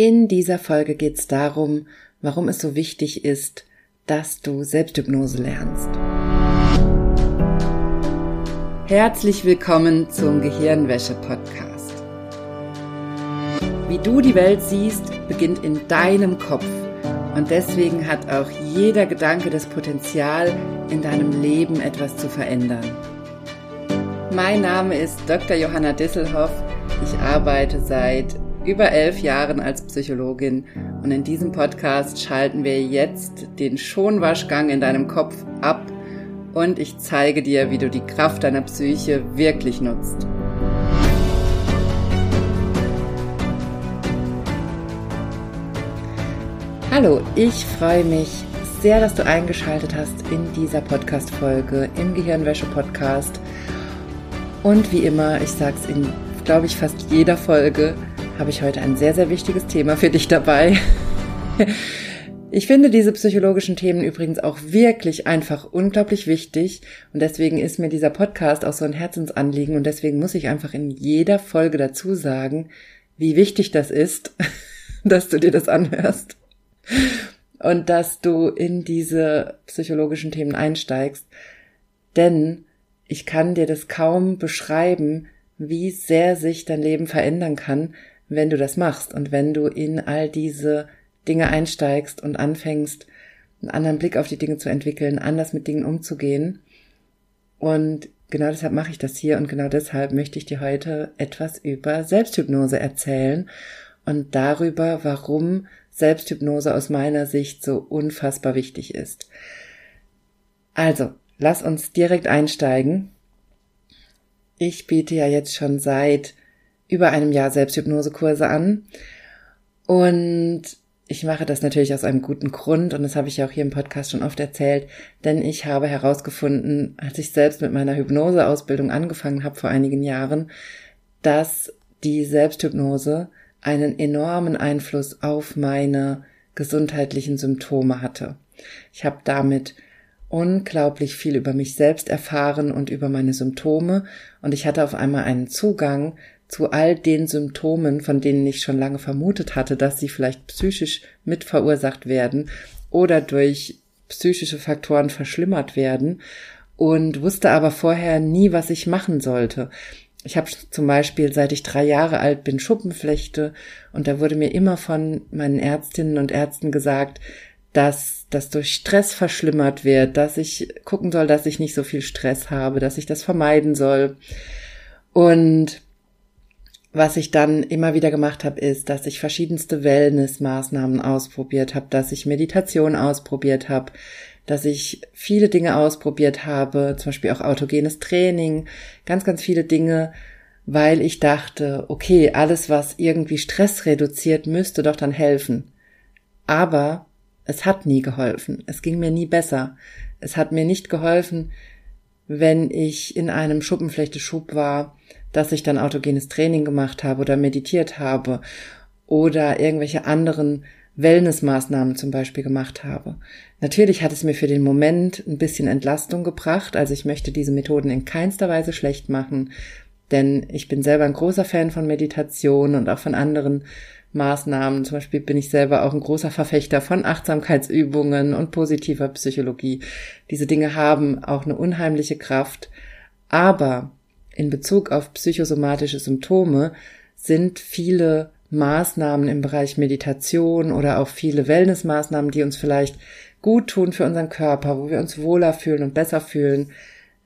In dieser Folge geht es darum, warum es so wichtig ist, dass du Selbsthypnose lernst. Herzlich willkommen zum Gehirnwäsche-Podcast. Wie du die Welt siehst, beginnt in deinem Kopf. Und deswegen hat auch jeder Gedanke das Potenzial, in deinem Leben etwas zu verändern. Mein Name ist Dr. Johanna Disselhoff. Ich arbeite seit über elf Jahren als Psychologin und in diesem Podcast schalten wir jetzt den Schonwaschgang in deinem Kopf ab und ich zeige dir, wie du die Kraft deiner Psyche wirklich nutzt. Hallo, ich freue mich sehr, dass du eingeschaltet hast in dieser Podcast-Folge im Gehirnwäsche-Podcast. Und wie immer, ich sage es in, glaube ich, fast jeder Folge, habe ich heute ein sehr, sehr wichtiges Thema für dich dabei. Ich finde diese psychologischen Themen übrigens auch wirklich einfach unglaublich wichtig und deswegen ist mir dieser Podcast auch so ein Herzensanliegen und deswegen muss ich einfach in jeder Folge dazu sagen, wie wichtig das ist, dass du dir das anhörst und dass du in diese psychologischen Themen einsteigst, denn ich kann dir das kaum beschreiben, wie sehr sich dein Leben verändern kann, wenn du das machst und wenn du in all diese Dinge einsteigst und anfängst, einen anderen Blick auf die Dinge zu entwickeln, anders mit Dingen umzugehen. Und genau deshalb mache ich das hier und genau deshalb möchte ich dir heute etwas über Selbsthypnose erzählen und darüber, warum Selbsthypnose aus meiner Sicht so unfassbar wichtig ist. Also, lass uns direkt einsteigen. Ich biete ja jetzt schon seit über einem Jahr Selbsthypnosekurse an. Und ich mache das natürlich aus einem guten Grund und das habe ich ja auch hier im Podcast schon oft erzählt, denn ich habe herausgefunden, als ich selbst mit meiner Hypnoseausbildung angefangen habe vor einigen Jahren, dass die Selbsthypnose einen enormen Einfluss auf meine gesundheitlichen Symptome hatte. Ich habe damit unglaublich viel über mich selbst erfahren und über meine Symptome und ich hatte auf einmal einen Zugang zu all den Symptomen, von denen ich schon lange vermutet hatte, dass sie vielleicht psychisch mit verursacht werden oder durch psychische Faktoren verschlimmert werden und wusste aber vorher nie, was ich machen sollte. Ich habe zum Beispiel, seit ich drei Jahre alt bin, Schuppenflechte und da wurde mir immer von meinen Ärztinnen und Ärzten gesagt, dass das durch Stress verschlimmert wird, dass ich gucken soll, dass ich nicht so viel Stress habe, dass ich das vermeiden soll. Und was ich dann immer wieder gemacht habe, ist, dass ich verschiedenste Wellness-Maßnahmen ausprobiert habe, dass ich Meditation ausprobiert habe, dass ich viele Dinge ausprobiert habe, zum Beispiel auch autogenes Training, ganz, ganz viele Dinge, weil ich dachte, okay, alles, was irgendwie Stress reduziert, müsste doch dann helfen. Aber es hat nie geholfen. Es ging mir nie besser. Es hat mir nicht geholfen, wenn ich in einem Schuppenflechteschub war, dass ich dann autogenes Training gemacht habe oder meditiert habe oder irgendwelche anderen Wellnessmaßnahmen zum Beispiel gemacht habe. Natürlich hat es mir für den Moment ein bisschen Entlastung gebracht, also ich möchte diese Methoden in keinster Weise schlecht machen, denn ich bin selber ein großer Fan von Meditation und auch von anderen Maßnahmen. Zum Beispiel bin ich selber auch ein großer Verfechter von Achtsamkeitsübungen und positiver Psychologie. Diese Dinge haben auch eine unheimliche Kraft. Aber in Bezug auf psychosomatische Symptome sind viele Maßnahmen im Bereich Meditation oder auch viele Wellnessmaßnahmen, die uns vielleicht gut tun für unseren Körper, wo wir uns wohler fühlen und besser fühlen,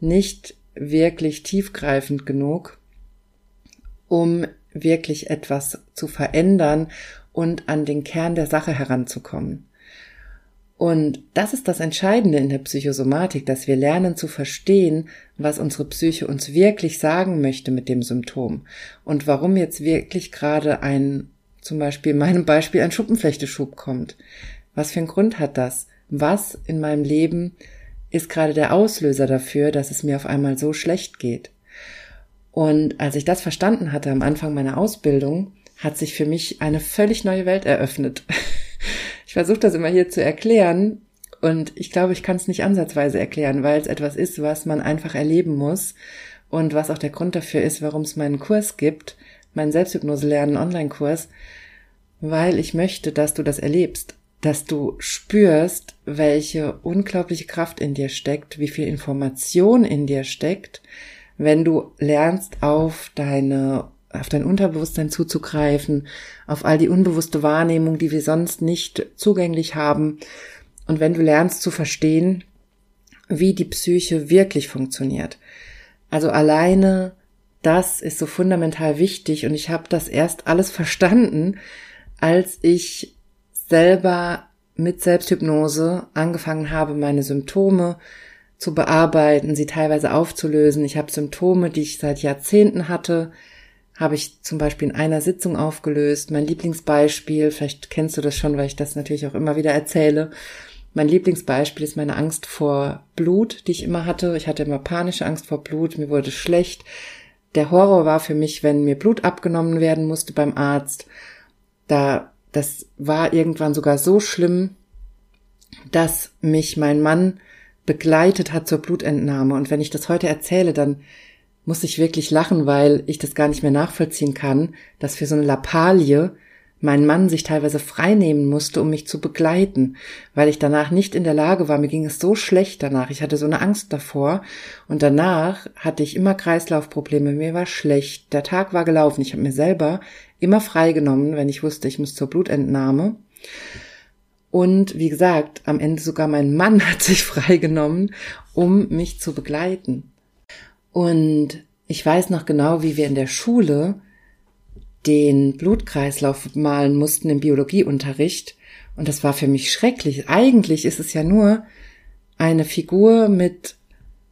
nicht wirklich tiefgreifend genug, um wirklich etwas zu verändern und an den Kern der Sache heranzukommen. Und das ist das Entscheidende in der Psychosomatik, dass wir lernen zu verstehen, was unsere Psyche uns wirklich sagen möchte mit dem Symptom und warum jetzt wirklich gerade ein, zum Beispiel in meinem Beispiel, ein Schuppenflechteschub kommt. Was für einen Grund hat das? Was in meinem Leben ist gerade der Auslöser dafür, dass es mir auf einmal so schlecht geht? Und als ich das verstanden hatte am Anfang meiner Ausbildung, hat sich für mich eine völlig neue Welt eröffnet. Ich versuche das immer hier zu erklären und ich glaube, ich kann es nicht ansatzweise erklären, weil es etwas ist, was man einfach erleben muss und was auch der Grund dafür ist, warum es meinen Kurs gibt, meinen Selbsthypnose lernen Online-Kurs, weil ich möchte, dass du das erlebst, dass du spürst, welche unglaubliche Kraft in dir steckt, wie viel Information in dir steckt, wenn du lernst, auf deine auf dein Unterbewusstsein zuzugreifen, auf all die unbewusste Wahrnehmung, die wir sonst nicht zugänglich haben. Und wenn du lernst zu verstehen, wie die Psyche wirklich funktioniert. Also alleine das ist so fundamental wichtig und ich habe das erst alles verstanden, als ich selber mit Selbsthypnose angefangen habe, meine Symptome zu bearbeiten, sie teilweise aufzulösen. Ich habe Symptome, die ich seit Jahrzehnten hatte, habe ich zum Beispiel in einer Sitzung aufgelöst. Mein Lieblingsbeispiel, vielleicht kennst du das schon, weil ich das natürlich auch immer wieder erzähle. Mein Lieblingsbeispiel ist meine Angst vor Blut, die ich immer hatte. Ich hatte immer panische Angst vor Blut, mir wurde schlecht. Der Horror war für mich, wenn mir Blut abgenommen werden musste beim Arzt. Da, das war irgendwann sogar so schlimm, dass mich mein Mann begleitet hat zur Blutentnahme. Und wenn ich das heute erzähle, dann muss ich wirklich lachen, weil ich das gar nicht mehr nachvollziehen kann, dass für so eine Lappalie mein Mann sich teilweise freinehmen musste, um mich zu begleiten, weil ich danach nicht in der Lage war. Mir ging es so schlecht danach. Ich hatte so eine Angst davor. Und danach hatte ich immer Kreislaufprobleme. Mir war schlecht. Der Tag war gelaufen. Ich habe mir selber immer freigenommen, wenn ich wusste, ich muss zur Blutentnahme. Und wie gesagt, am Ende sogar mein Mann hat sich freigenommen, um mich zu begleiten. Und ich weiß noch genau, wie wir in der Schule den Blutkreislauf malen mussten im Biologieunterricht. Und das war für mich schrecklich. Eigentlich ist es ja nur eine Figur mit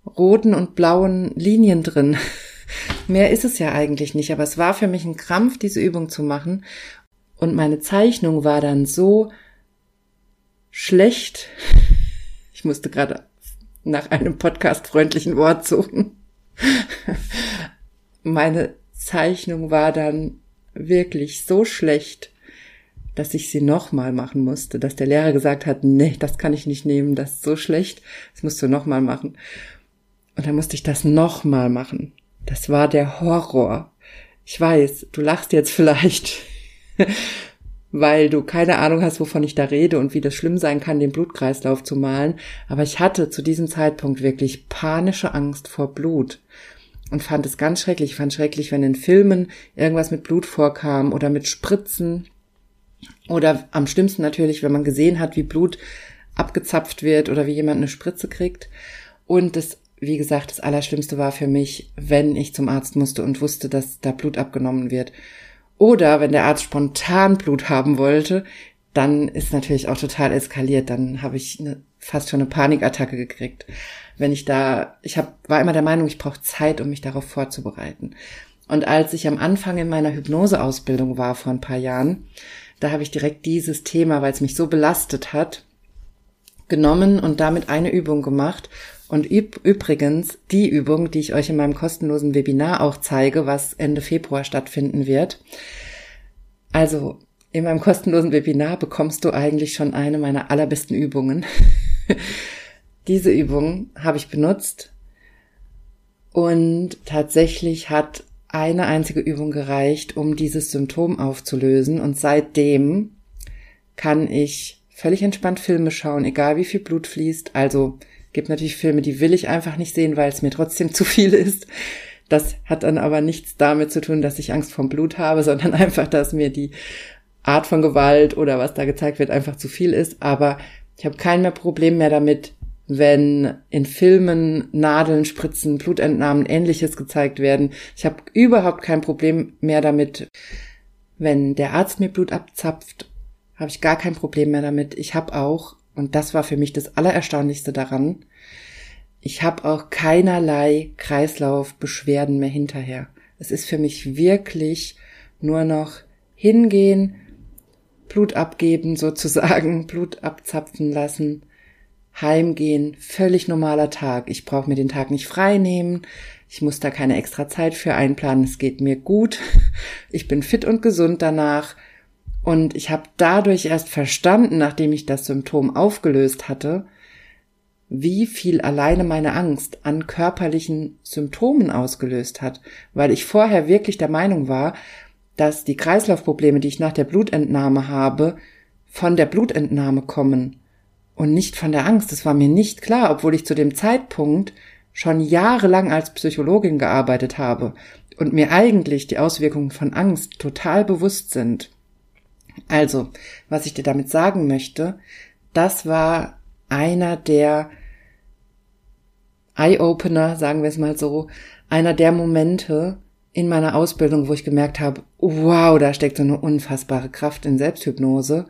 roten und blauen Linien drin. Mehr ist es ja eigentlich nicht, aber es war für mich ein Krampf, diese Übung zu machen. Und meine Zeichnung war dann so schlecht. Ich musste gerade nach einem podcastfreundlichen Wort suchen. Meine Zeichnung war dann wirklich so schlecht, dass ich sie nochmal machen musste, dass der Lehrer gesagt hat, nee, das kann ich nicht nehmen, das ist so schlecht, das musst du nochmal machen. Und dann musste ich das nochmal machen. Das war der Horror. Ich weiß, du lachst jetzt vielleicht, weil du keine Ahnung hast, wovon ich da rede und wie das schlimm sein kann, den Blutkreislauf zu malen. Aber ich hatte zu diesem Zeitpunkt wirklich panische Angst vor Blut und fand es ganz schrecklich. Ich fand schrecklich, wenn in Filmen irgendwas mit Blut vorkam oder mit Spritzen oder am schlimmsten natürlich, wenn man gesehen hat, wie Blut abgezapft wird oder wie jemand eine Spritze kriegt. Und das, wie gesagt, das Allerschlimmste war für mich, wenn ich zum Arzt musste und wusste, dass da Blut abgenommen wird. Oder wenn der Arzt spontan Blut haben wollte, dann ist natürlich auch total eskaliert. Dann habe ich eine, fast schon eine Panikattacke gekriegt wenn ich da, ich hab, war immer der Meinung, ich brauche Zeit, um mich darauf vorzubereiten. Und als ich am Anfang in meiner Hypnoseausbildung war vor ein paar Jahren, da habe ich direkt dieses Thema, weil es mich so belastet hat, genommen und damit eine Übung gemacht. Und übrigens die Übung, die ich euch in meinem kostenlosen Webinar auch zeige, was Ende Februar stattfinden wird. Also in meinem kostenlosen Webinar bekommst du eigentlich schon eine meiner allerbesten Übungen. Diese Übung habe ich benutzt und tatsächlich hat eine einzige Übung gereicht, um dieses Symptom aufzulösen und seitdem kann ich völlig entspannt Filme schauen, egal wie viel Blut fließt. Also gibt natürlich Filme, die will ich einfach nicht sehen, weil es mir trotzdem zu viel ist. Das hat dann aber nichts damit zu tun, dass ich Angst vom Blut habe, sondern einfach, dass mir die Art von Gewalt oder was da gezeigt wird einfach zu viel ist. Aber ich habe kein mehr Problem mehr damit, wenn in Filmen Nadeln, Spritzen, Blutentnahmen, ähnliches gezeigt werden. Ich habe überhaupt kein Problem mehr damit, wenn der Arzt mir Blut abzapft, habe ich gar kein Problem mehr damit. Ich habe auch, und das war für mich das Allererstaunlichste daran, ich habe auch keinerlei Kreislaufbeschwerden mehr hinterher. Es ist für mich wirklich nur noch hingehen, Blut abgeben sozusagen, Blut abzapfen lassen heimgehen, völlig normaler Tag. Ich brauche mir den Tag nicht frei nehmen. Ich muss da keine extra Zeit für einplanen. Es geht mir gut. Ich bin fit und gesund danach. Und ich habe dadurch erst verstanden, nachdem ich das Symptom aufgelöst hatte, wie viel alleine meine Angst an körperlichen Symptomen ausgelöst hat, weil ich vorher wirklich der Meinung war, dass die Kreislaufprobleme, die ich nach der Blutentnahme habe, von der Blutentnahme kommen und nicht von der Angst. Das war mir nicht klar, obwohl ich zu dem Zeitpunkt schon jahrelang als Psychologin gearbeitet habe und mir eigentlich die Auswirkungen von Angst total bewusst sind. Also, was ich dir damit sagen möchte, das war einer der Eye-Opener, sagen wir es mal so, einer der Momente in meiner Ausbildung, wo ich gemerkt habe, wow, da steckt so eine unfassbare Kraft in Selbsthypnose.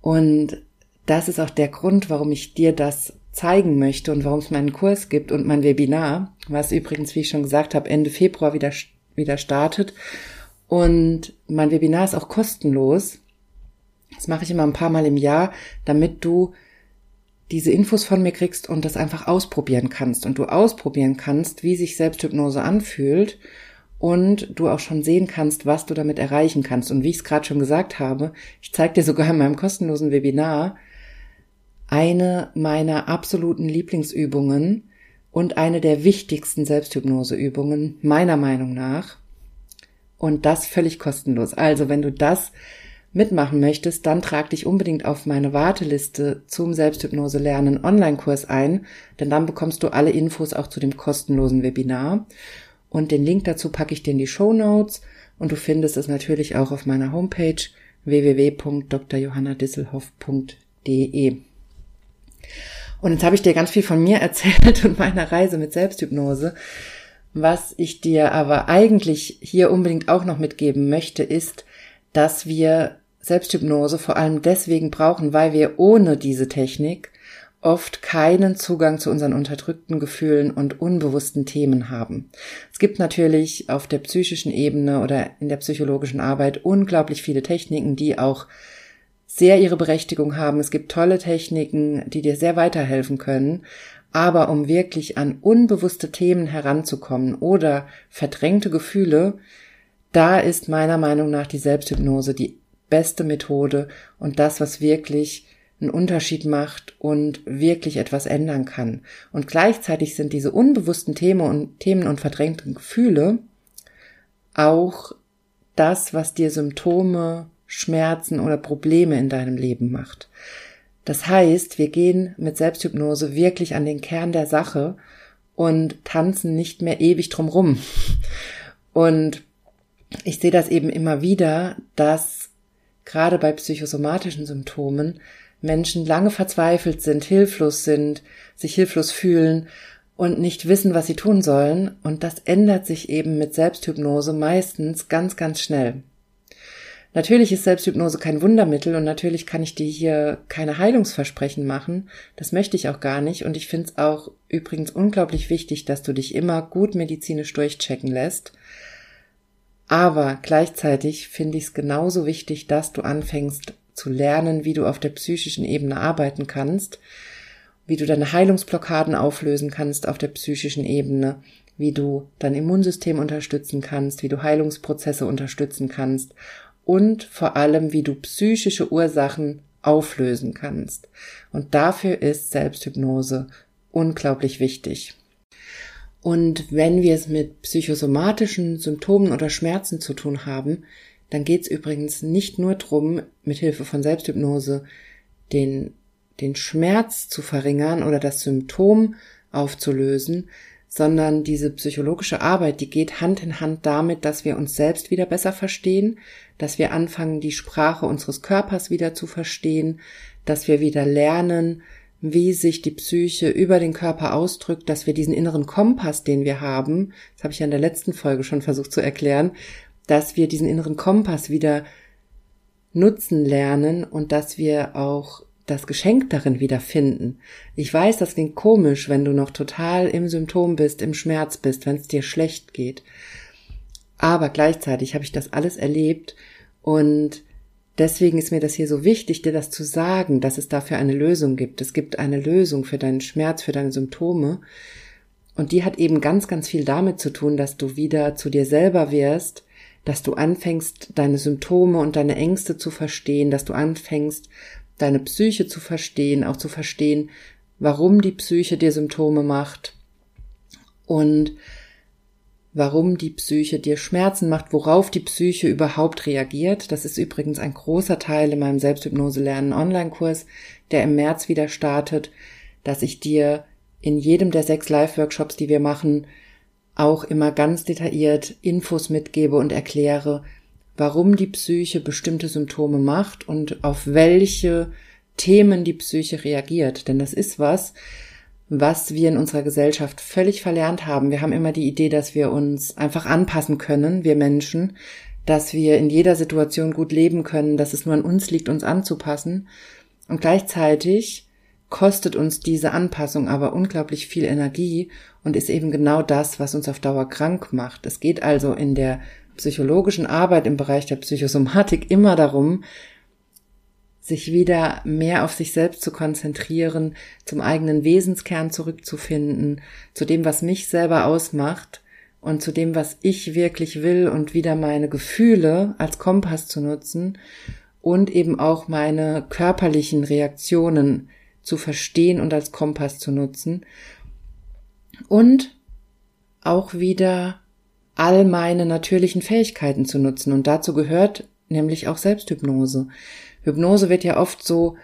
Und das ist auch der Grund, warum ich dir das zeigen möchte und warum es meinen Kurs gibt und mein Webinar, was übrigens, wie ich schon gesagt habe, Ende Februar wieder, wieder startet. Und mein Webinar ist auch kostenlos. Das mache ich immer ein paar Mal im Jahr, damit du diese Infos von mir kriegst und das einfach ausprobieren kannst und du ausprobieren kannst, wie sich Selbsthypnose anfühlt und du auch schon sehen kannst, was du damit erreichen kannst. Und wie ich es gerade schon gesagt habe, ich zeige dir sogar in meinem kostenlosen Webinar eine meiner absoluten Lieblingsübungen und eine der wichtigsten Selbsthypnoseübungen meiner Meinung nach. Und das völlig kostenlos. Also wenn du das mitmachen möchtest, dann trag dich unbedingt auf meine Warteliste zum Selbsthypnose lernen Online-Kurs ein, denn dann bekommst du alle Infos auch zu dem kostenlosen Webinar. Und den Link dazu packe ich dir in die Show Notes und du findest es natürlich auch auf meiner Homepage www.drjohannadisselhoff.de. Und jetzt habe ich dir ganz viel von mir erzählt und meiner Reise mit Selbsthypnose. Was ich dir aber eigentlich hier unbedingt auch noch mitgeben möchte, ist, dass wir Selbsthypnose vor allem deswegen brauchen, weil wir ohne diese Technik oft keinen Zugang zu unseren unterdrückten Gefühlen und unbewussten Themen haben. Es gibt natürlich auf der psychischen Ebene oder in der psychologischen Arbeit unglaublich viele Techniken, die auch sehr ihre Berechtigung haben. Es gibt tolle Techniken, die dir sehr weiterhelfen können. Aber um wirklich an unbewusste Themen heranzukommen oder verdrängte Gefühle, da ist meiner Meinung nach die Selbsthypnose die beste Methode und das, was wirklich einen Unterschied macht und wirklich etwas ändern kann. Und gleichzeitig sind diese unbewussten Themen und, Themen und verdrängten Gefühle auch das, was dir Symptome, Schmerzen oder Probleme in deinem Leben macht. Das heißt, wir gehen mit Selbsthypnose wirklich an den Kern der Sache und tanzen nicht mehr ewig drumrum. Und ich sehe das eben immer wieder, dass gerade bei psychosomatischen Symptomen Menschen lange verzweifelt sind, hilflos sind, sich hilflos fühlen und nicht wissen, was sie tun sollen. Und das ändert sich eben mit Selbsthypnose meistens ganz, ganz schnell. Natürlich ist Selbsthypnose kein Wundermittel und natürlich kann ich dir hier keine Heilungsversprechen machen. Das möchte ich auch gar nicht. Und ich finde es auch übrigens unglaublich wichtig, dass du dich immer gut medizinisch durchchecken lässt. Aber gleichzeitig finde ich es genauso wichtig, dass du anfängst zu lernen, wie du auf der psychischen Ebene arbeiten kannst, wie du deine Heilungsblockaden auflösen kannst auf der psychischen Ebene, wie du dein Immunsystem unterstützen kannst, wie du Heilungsprozesse unterstützen kannst und vor allem, wie du psychische Ursachen auflösen kannst. Und dafür ist Selbsthypnose unglaublich wichtig. Und wenn wir es mit psychosomatischen Symptomen oder Schmerzen zu tun haben, dann geht es übrigens nicht nur drum, mit Hilfe von Selbsthypnose den, den Schmerz zu verringern oder das Symptom aufzulösen, sondern diese psychologische Arbeit, die geht Hand in Hand damit, dass wir uns selbst wieder besser verstehen, dass wir anfangen, die Sprache unseres Körpers wieder zu verstehen, dass wir wieder lernen, wie sich die Psyche über den Körper ausdrückt, dass wir diesen inneren Kompass, den wir haben, das habe ich ja in der letzten Folge schon versucht zu erklären, dass wir diesen inneren Kompass wieder nutzen lernen und dass wir auch das Geschenk darin wiederfinden. Ich weiß, das klingt komisch, wenn du noch total im Symptom bist, im Schmerz bist, wenn es dir schlecht geht. Aber gleichzeitig habe ich das alles erlebt und Deswegen ist mir das hier so wichtig, dir das zu sagen, dass es dafür eine Lösung gibt. Es gibt eine Lösung für deinen Schmerz, für deine Symptome. Und die hat eben ganz, ganz viel damit zu tun, dass du wieder zu dir selber wirst, dass du anfängst, deine Symptome und deine Ängste zu verstehen, dass du anfängst, deine Psyche zu verstehen, auch zu verstehen, warum die Psyche dir Symptome macht. Und warum die Psyche dir Schmerzen macht, worauf die Psyche überhaupt reagiert. Das ist übrigens ein großer Teil in meinem Selbsthypnose lernen Online-Kurs, der im März wieder startet, dass ich dir in jedem der sechs Live-Workshops, die wir machen, auch immer ganz detailliert Infos mitgebe und erkläre, warum die Psyche bestimmte Symptome macht und auf welche Themen die Psyche reagiert. Denn das ist was, was wir in unserer Gesellschaft völlig verlernt haben. Wir haben immer die Idee, dass wir uns einfach anpassen können, wir Menschen, dass wir in jeder Situation gut leben können, dass es nur an uns liegt, uns anzupassen. Und gleichzeitig kostet uns diese Anpassung aber unglaublich viel Energie und ist eben genau das, was uns auf Dauer krank macht. Es geht also in der psychologischen Arbeit im Bereich der Psychosomatik immer darum, sich wieder mehr auf sich selbst zu konzentrieren, zum eigenen Wesenskern zurückzufinden, zu dem, was mich selber ausmacht und zu dem, was ich wirklich will und wieder meine Gefühle als Kompass zu nutzen und eben auch meine körperlichen Reaktionen zu verstehen und als Kompass zu nutzen. Und auch wieder all meine natürlichen Fähigkeiten zu nutzen. Und dazu gehört nämlich auch Selbsthypnose. Hypnose wird ja oft so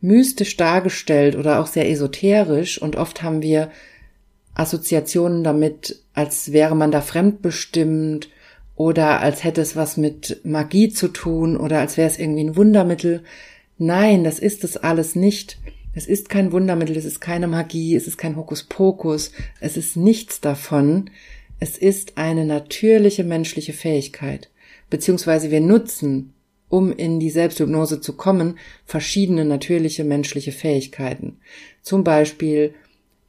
mystisch dargestellt oder auch sehr esoterisch und oft haben wir Assoziationen damit, als wäre man da fremdbestimmt oder als hätte es was mit Magie zu tun oder als wäre es irgendwie ein Wundermittel. Nein, das ist es alles nicht. Es ist kein Wundermittel, es ist keine Magie, es ist kein Hokuspokus, es ist nichts davon. Es ist eine natürliche menschliche Fähigkeit. Beziehungsweise wir nutzen um in die Selbsthypnose zu kommen, verschiedene natürliche menschliche Fähigkeiten. Zum Beispiel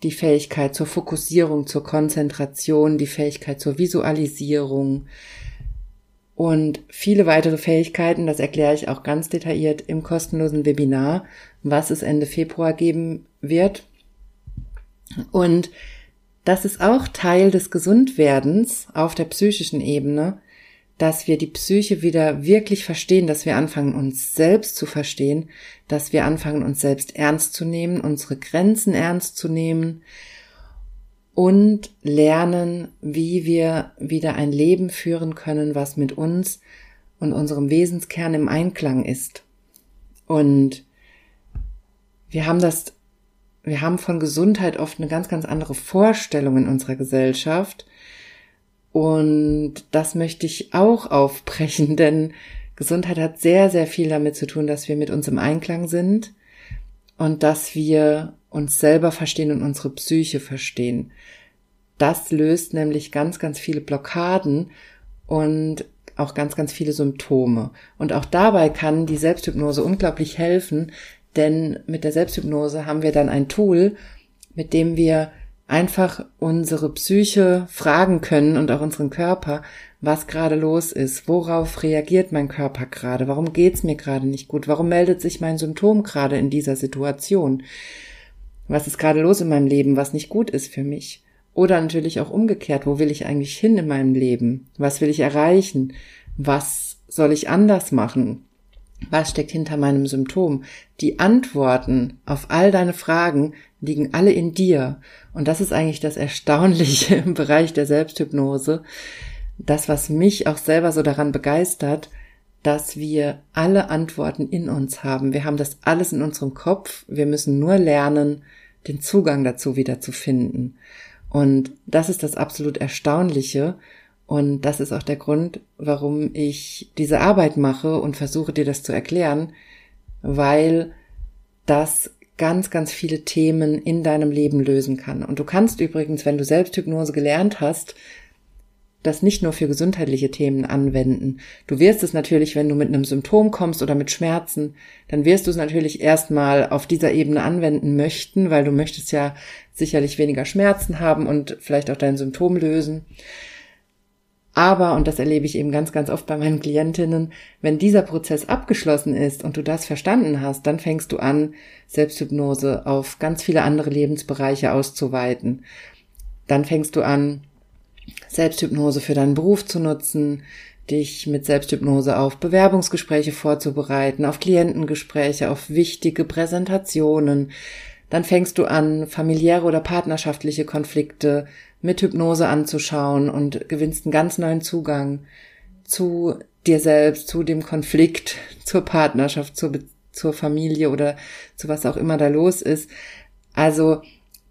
die Fähigkeit zur Fokussierung, zur Konzentration, die Fähigkeit zur Visualisierung und viele weitere Fähigkeiten. Das erkläre ich auch ganz detailliert im kostenlosen Webinar, was es Ende Februar geben wird. Und das ist auch Teil des Gesundwerdens auf der psychischen Ebene, dass wir die Psyche wieder wirklich verstehen, dass wir anfangen, uns selbst zu verstehen, dass wir anfangen, uns selbst ernst zu nehmen, unsere Grenzen ernst zu nehmen und lernen, wie wir wieder ein Leben führen können, was mit uns und unserem Wesenskern im Einklang ist. Und wir haben das, wir haben von Gesundheit oft eine ganz, ganz andere Vorstellung in unserer Gesellschaft und das möchte ich auch aufbrechen, denn Gesundheit hat sehr, sehr viel damit zu tun, dass wir mit uns im Einklang sind und dass wir uns selber verstehen und unsere Psyche verstehen. Das löst nämlich ganz, ganz viele Blockaden und auch ganz, ganz viele Symptome. Und auch dabei kann die Selbsthypnose unglaublich helfen, denn mit der Selbsthypnose haben wir dann ein Tool, mit dem wir einfach unsere Psyche fragen können und auch unseren Körper, was gerade los ist, worauf reagiert mein Körper gerade, warum geht's mir gerade nicht gut, warum meldet sich mein Symptom gerade in dieser Situation, was ist gerade los in meinem Leben, was nicht gut ist für mich. Oder natürlich auch umgekehrt, wo will ich eigentlich hin in meinem Leben, was will ich erreichen, was soll ich anders machen, was steckt hinter meinem Symptom? Die Antworten auf all deine Fragen liegen alle in dir. Und das ist eigentlich das Erstaunliche im Bereich der Selbsthypnose. Das, was mich auch selber so daran begeistert, dass wir alle Antworten in uns haben. Wir haben das alles in unserem Kopf. Wir müssen nur lernen, den Zugang dazu wieder zu finden. Und das ist das absolut Erstaunliche. Und das ist auch der Grund, warum ich diese Arbeit mache und versuche dir das zu erklären, weil das ganz, ganz viele Themen in deinem Leben lösen kann. Und du kannst übrigens, wenn du Selbsthypnose gelernt hast, das nicht nur für gesundheitliche Themen anwenden. Du wirst es natürlich, wenn du mit einem Symptom kommst oder mit Schmerzen, dann wirst du es natürlich erstmal auf dieser Ebene anwenden möchten, weil du möchtest ja sicherlich weniger Schmerzen haben und vielleicht auch dein Symptom lösen. Aber, und das erlebe ich eben ganz, ganz oft bei meinen Klientinnen, wenn dieser Prozess abgeschlossen ist und du das verstanden hast, dann fängst du an, Selbsthypnose auf ganz viele andere Lebensbereiche auszuweiten. Dann fängst du an, Selbsthypnose für deinen Beruf zu nutzen, dich mit Selbsthypnose auf Bewerbungsgespräche vorzubereiten, auf Klientengespräche, auf wichtige Präsentationen, dann fängst du an, familiäre oder partnerschaftliche Konflikte mit Hypnose anzuschauen und gewinnst einen ganz neuen Zugang zu dir selbst, zu dem Konflikt, zur Partnerschaft, zur, zur Familie oder zu was auch immer da los ist. Also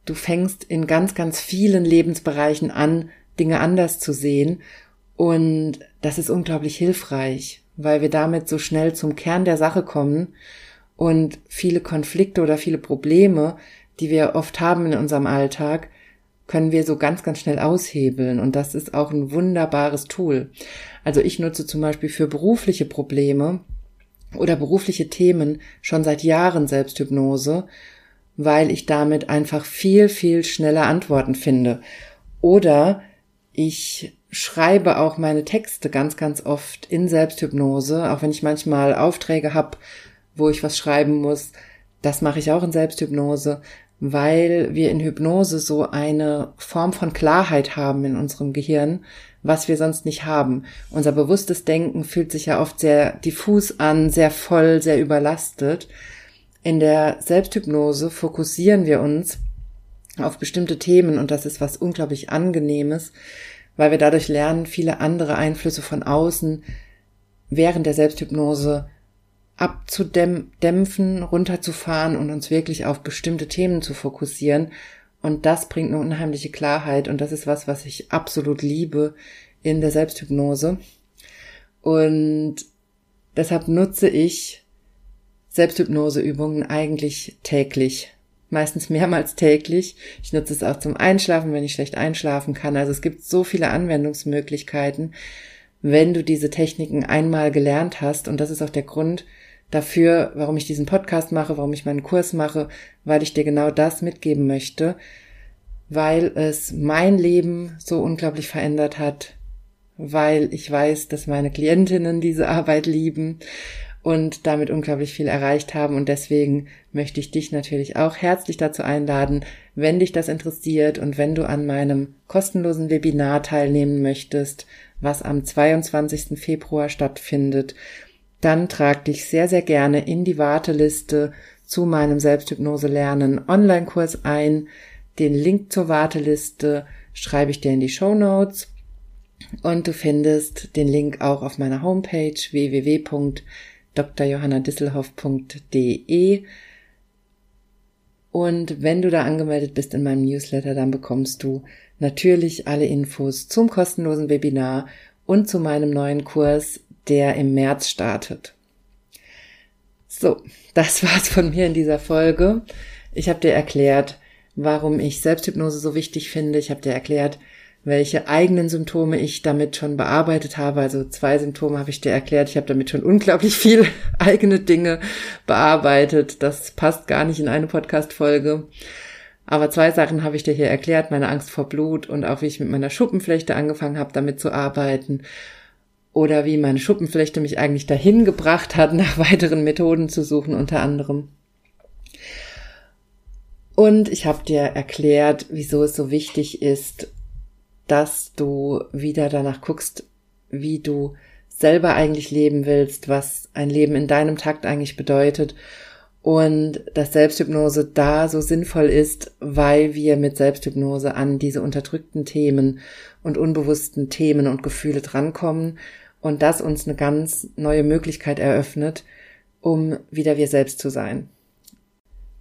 du fängst in ganz, ganz vielen Lebensbereichen an, Dinge anders zu sehen. Und das ist unglaublich hilfreich, weil wir damit so schnell zum Kern der Sache kommen und viele Konflikte oder viele Probleme, die wir oft haben in unserem Alltag, können wir so ganz, ganz schnell aushebeln. Und das ist auch ein wunderbares Tool. Also ich nutze zum Beispiel für berufliche Probleme oder berufliche Themen schon seit Jahren Selbsthypnose, weil ich damit einfach viel, viel schneller Antworten finde. Oder ich schreibe auch meine Texte ganz, ganz oft in Selbsthypnose, auch wenn ich manchmal Aufträge habe, wo ich was schreiben muss. Das mache ich auch in Selbsthypnose, weil wir in Hypnose so eine Form von Klarheit haben in unserem Gehirn, was wir sonst nicht haben. Unser bewusstes Denken fühlt sich ja oft sehr diffus an, sehr voll, sehr überlastet. In der Selbsthypnose fokussieren wir uns auf bestimmte Themen und das ist was unglaublich angenehmes, weil wir dadurch lernen, viele andere Einflüsse von außen während der Selbsthypnose abzudämpfen, runterzufahren und uns wirklich auf bestimmte Themen zu fokussieren. Und das bringt eine unheimliche Klarheit und das ist was, was ich absolut liebe in der Selbsthypnose. Und deshalb nutze ich Selbsthypnoseübungen eigentlich täglich. Meistens mehrmals täglich. Ich nutze es auch zum Einschlafen, wenn ich schlecht einschlafen kann. Also es gibt so viele Anwendungsmöglichkeiten, wenn du diese Techniken einmal gelernt hast. Und das ist auch der Grund, dafür, warum ich diesen Podcast mache, warum ich meinen Kurs mache, weil ich dir genau das mitgeben möchte, weil es mein Leben so unglaublich verändert hat, weil ich weiß, dass meine Klientinnen diese Arbeit lieben und damit unglaublich viel erreicht haben. Und deswegen möchte ich dich natürlich auch herzlich dazu einladen, wenn dich das interessiert und wenn du an meinem kostenlosen Webinar teilnehmen möchtest, was am 22. Februar stattfindet dann trag dich sehr, sehr gerne in die Warteliste zu meinem Selbsthypnose lernen Online-Kurs ein. Den Link zur Warteliste schreibe ich dir in die Show Notes und du findest den Link auch auf meiner Homepage www.drjohannadisselhoff.de und wenn du da angemeldet bist in meinem Newsletter, dann bekommst du natürlich alle Infos zum kostenlosen Webinar und zu meinem neuen Kurs der im März startet. So, das war's von mir in dieser Folge. Ich habe dir erklärt, warum ich Selbsthypnose so wichtig finde. Ich habe dir erklärt, welche eigenen Symptome ich damit schon bearbeitet habe. Also zwei Symptome habe ich dir erklärt. Ich habe damit schon unglaublich viel eigene Dinge bearbeitet. Das passt gar nicht in eine Podcast-Folge. Aber zwei Sachen habe ich dir hier erklärt. Meine Angst vor Blut und auch wie ich mit meiner Schuppenflechte angefangen habe, damit zu arbeiten oder wie meine Schuppenflechte mich eigentlich dahin gebracht hat, nach weiteren Methoden zu suchen, unter anderem. Und ich habe dir erklärt, wieso es so wichtig ist, dass du wieder danach guckst, wie du selber eigentlich leben willst, was ein Leben in deinem Takt eigentlich bedeutet und dass Selbsthypnose da so sinnvoll ist, weil wir mit Selbsthypnose an diese unterdrückten Themen und unbewussten Themen und Gefühle drankommen und das uns eine ganz neue Möglichkeit eröffnet, um wieder wir selbst zu sein.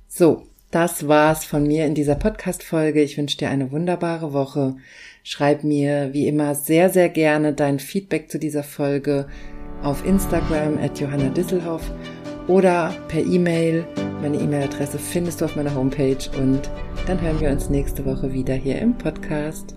So, das war's von mir in dieser Podcast-Folge. Ich wünsche dir eine wunderbare Woche. Schreib mir wie immer sehr, sehr gerne dein Feedback zu dieser Folge auf Instagram at Johanna Disselhoff oder per E-Mail. Meine E-Mail-Adresse findest du auf meiner Homepage und dann hören wir uns nächste Woche wieder hier im Podcast.